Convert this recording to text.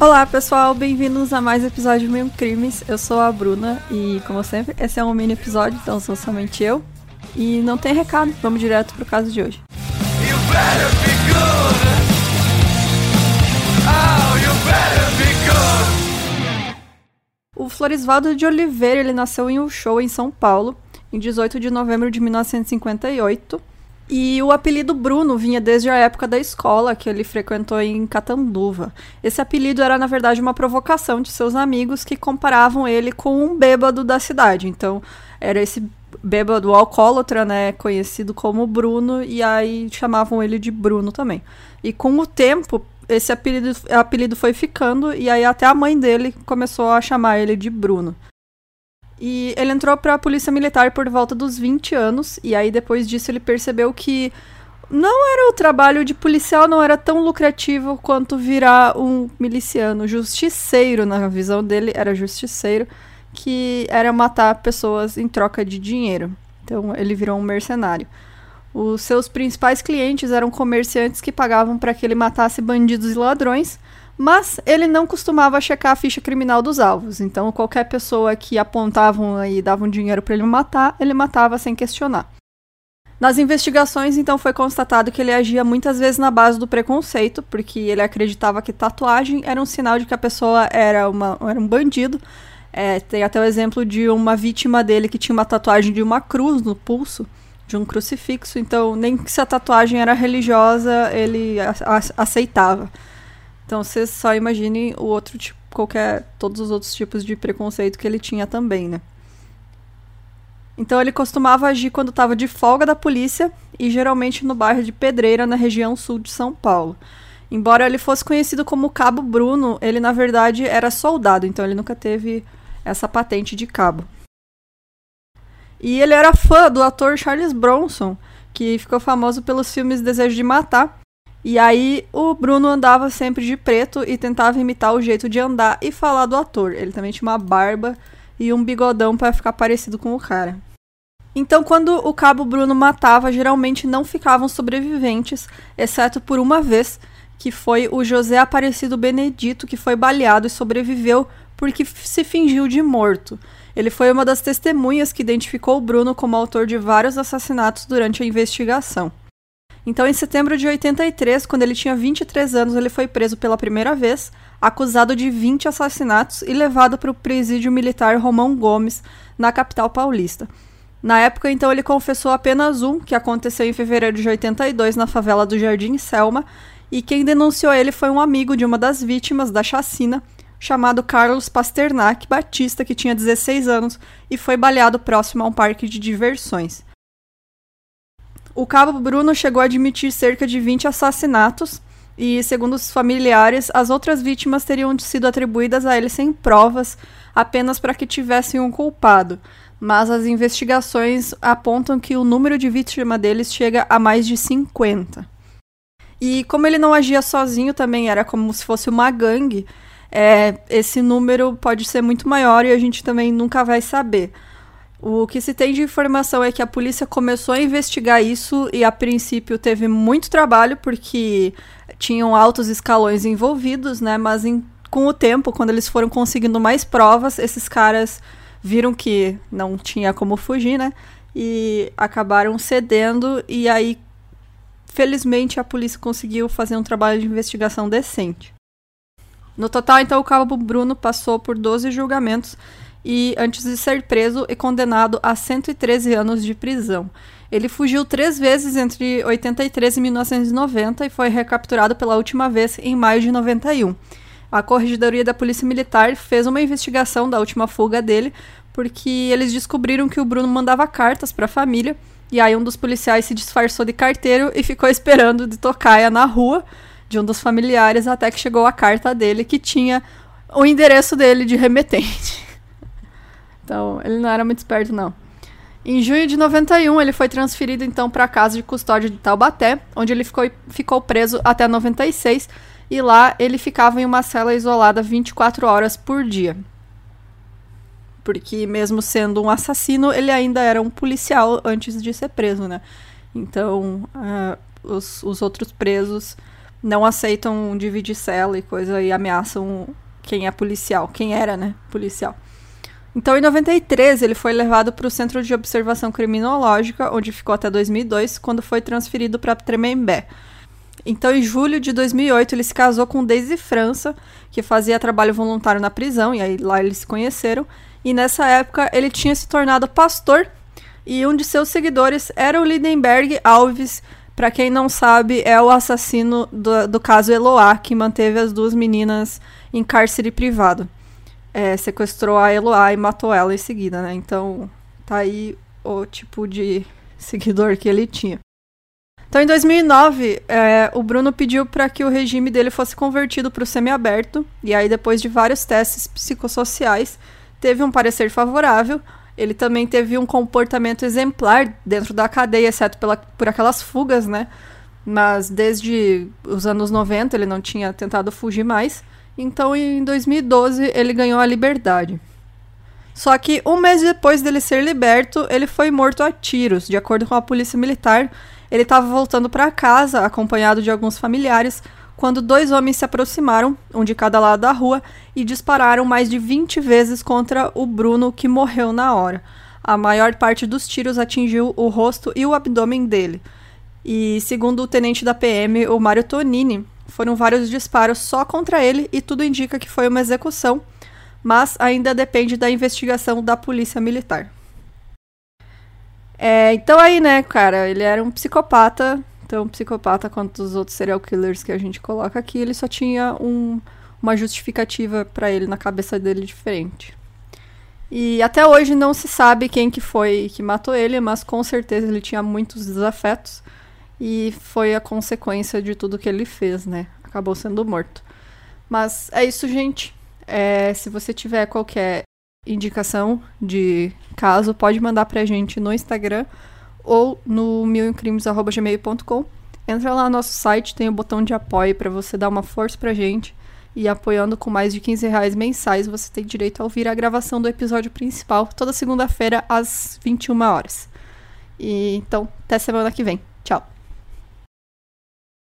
Olá pessoal, bem-vindos a mais um episódio de Mil Crimes. Eu sou a Bruna e, como sempre, esse é um mini episódio, então sou somente eu. E não tem recado, vamos direto pro caso de hoje. Oh, o Florisvaldo de Oliveira ele nasceu em um show em São Paulo, em 18 de novembro de 1958 e o apelido Bruno vinha desde a época da escola que ele frequentou em Catanduva. Esse apelido era, na verdade, uma provocação de seus amigos que comparavam ele com um bêbado da cidade. Então, era esse bêbado alcoólatra, né, conhecido como Bruno, e aí chamavam ele de Bruno também. E com o tempo, esse apelido, apelido foi ficando, e aí até a mãe dele começou a chamar ele de Bruno. E ele entrou para a polícia militar por volta dos 20 anos, e aí depois disso ele percebeu que não era o trabalho de policial, não era tão lucrativo quanto virar um miliciano, justiceiro, na visão dele, era justiceiro, que era matar pessoas em troca de dinheiro. Então ele virou um mercenário. Os seus principais clientes eram comerciantes que pagavam para que ele matasse bandidos e ladrões, mas ele não costumava checar a ficha criminal dos alvos. Então, qualquer pessoa que apontavam e davam dinheiro para ele matar, ele matava sem questionar. Nas investigações, então, foi constatado que ele agia muitas vezes na base do preconceito, porque ele acreditava que tatuagem era um sinal de que a pessoa era, uma, era um bandido. É, tem até o exemplo de uma vítima dele que tinha uma tatuagem de uma cruz no pulso, de um crucifixo. Então, nem se a tatuagem era religiosa, ele aceitava. Então você só imagine o outro tipo, qualquer, todos os outros tipos de preconceito que ele tinha também, né? Então ele costumava agir quando estava de folga da polícia e geralmente no bairro de Pedreira, na região sul de São Paulo. Embora ele fosse conhecido como Cabo Bruno, ele na verdade era soldado, então ele nunca teve essa patente de cabo. E ele era fã do ator Charles Bronson, que ficou famoso pelos filmes Desejo de Matar e aí o Bruno andava sempre de preto e tentava imitar o jeito de andar e falar do ator. Ele também tinha uma barba e um bigodão para ficar parecido com o cara. Então, quando o cabo Bruno matava, geralmente não ficavam sobreviventes, exceto por uma vez, que foi o José Aparecido Benedito, que foi baleado e sobreviveu porque se fingiu de morto. Ele foi uma das testemunhas que identificou o Bruno como autor de vários assassinatos durante a investigação. Então, em setembro de 83, quando ele tinha 23 anos, ele foi preso pela primeira vez, acusado de 20 assassinatos e levado para o presídio militar Romão Gomes, na capital paulista. Na época, então, ele confessou apenas um, que aconteceu em fevereiro de 82 na favela do Jardim Selma, e quem denunciou ele foi um amigo de uma das vítimas da chacina, chamado Carlos Pasternak Batista, que tinha 16 anos e foi baleado próximo a um parque de diversões. O cabo Bruno chegou a admitir cerca de 20 assassinatos e, segundo os familiares, as outras vítimas teriam sido atribuídas a ele sem provas, apenas para que tivessem um culpado. Mas as investigações apontam que o número de vítimas deles chega a mais de 50. E como ele não agia sozinho, também era como se fosse uma gangue, é, esse número pode ser muito maior e a gente também nunca vai saber. O que se tem de informação é que a polícia começou a investigar isso e a princípio teve muito trabalho porque tinham altos escalões envolvidos, né? Mas em, com o tempo, quando eles foram conseguindo mais provas, esses caras viram que não tinha como fugir, né? E acabaram cedendo e aí felizmente a polícia conseguiu fazer um trabalho de investigação decente. No total, então, o cabo Bruno passou por 12 julgamentos e antes de ser preso e condenado a 113 anos de prisão. Ele fugiu três vezes entre 83 e 1990 e foi recapturado pela última vez em maio de 91. A Corregedoria da Polícia Militar fez uma investigação da última fuga dele, porque eles descobriram que o Bruno mandava cartas para a família, e aí um dos policiais se disfarçou de carteiro e ficou esperando de tocaia na rua de um dos familiares até que chegou a carta dele que tinha o endereço dele de remetente. Então, ele não era muito esperto, não. Em junho de 91, ele foi transferido então para a casa de custódia de Taubaté, onde ele ficou, ficou preso até 96, e lá ele ficava em uma cela isolada 24 horas por dia. Porque, mesmo sendo um assassino, ele ainda era um policial antes de ser preso, né? Então, uh, os, os outros presos não aceitam dividir cela e coisa e ameaçam quem é policial, quem era, né, policial. Então, em 93, ele foi levado para o Centro de Observação Criminológica, onde ficou até 2002, quando foi transferido para Tremembé. Então, em julho de 2008, ele se casou com Daisy França, que fazia trabalho voluntário na prisão, e aí lá eles se conheceram. E nessa época, ele tinha se tornado pastor, e um de seus seguidores era o Lindenberg Alves, para quem não sabe, é o assassino do, do caso Eloá, que manteve as duas meninas em cárcere privado. É, sequestrou a Eloá e matou ela em seguida, né? Então, tá aí o tipo de seguidor que ele tinha. Então, em 2009, é, o Bruno pediu para que o regime dele fosse convertido para o semiaberto, e aí, depois de vários testes psicossociais, teve um parecer favorável, ele também teve um comportamento exemplar dentro da cadeia, exceto pela, por aquelas fugas, né? Mas desde os anos 90 ele não tinha tentado fugir mais. Então em 2012 ele ganhou a liberdade. Só que um mês depois dele ser liberto, ele foi morto a tiros. De acordo com a polícia militar, ele estava voltando para casa, acompanhado de alguns familiares, quando dois homens se aproximaram, um de cada lado da rua, e dispararam mais de 20 vezes contra o Bruno, que morreu na hora. A maior parte dos tiros atingiu o rosto e o abdômen dele. E segundo o tenente da PM, o Mário Tonini, foram vários disparos só contra ele e tudo indica que foi uma execução, mas ainda depende da investigação da polícia militar. É, então aí, né, cara, ele era um psicopata então, psicopata quanto os outros serial killers que a gente coloca aqui, ele só tinha um, uma justificativa para ele na cabeça dele diferente. E até hoje não se sabe quem que foi que matou ele, mas com certeza ele tinha muitos desafetos e foi a consequência de tudo que ele fez, né? Acabou sendo morto. Mas é isso, gente. É, se você tiver qualquer indicação de caso, pode mandar pra gente no Instagram ou no milincrimes.gmail.com. Entra lá no nosso site, tem o botão de apoio para você dar uma força pra gente. E apoiando com mais de 15 reais mensais, você tem direito a ouvir a gravação do episódio principal toda segunda-feira às 21 horas. E então, até semana que vem. Tchau.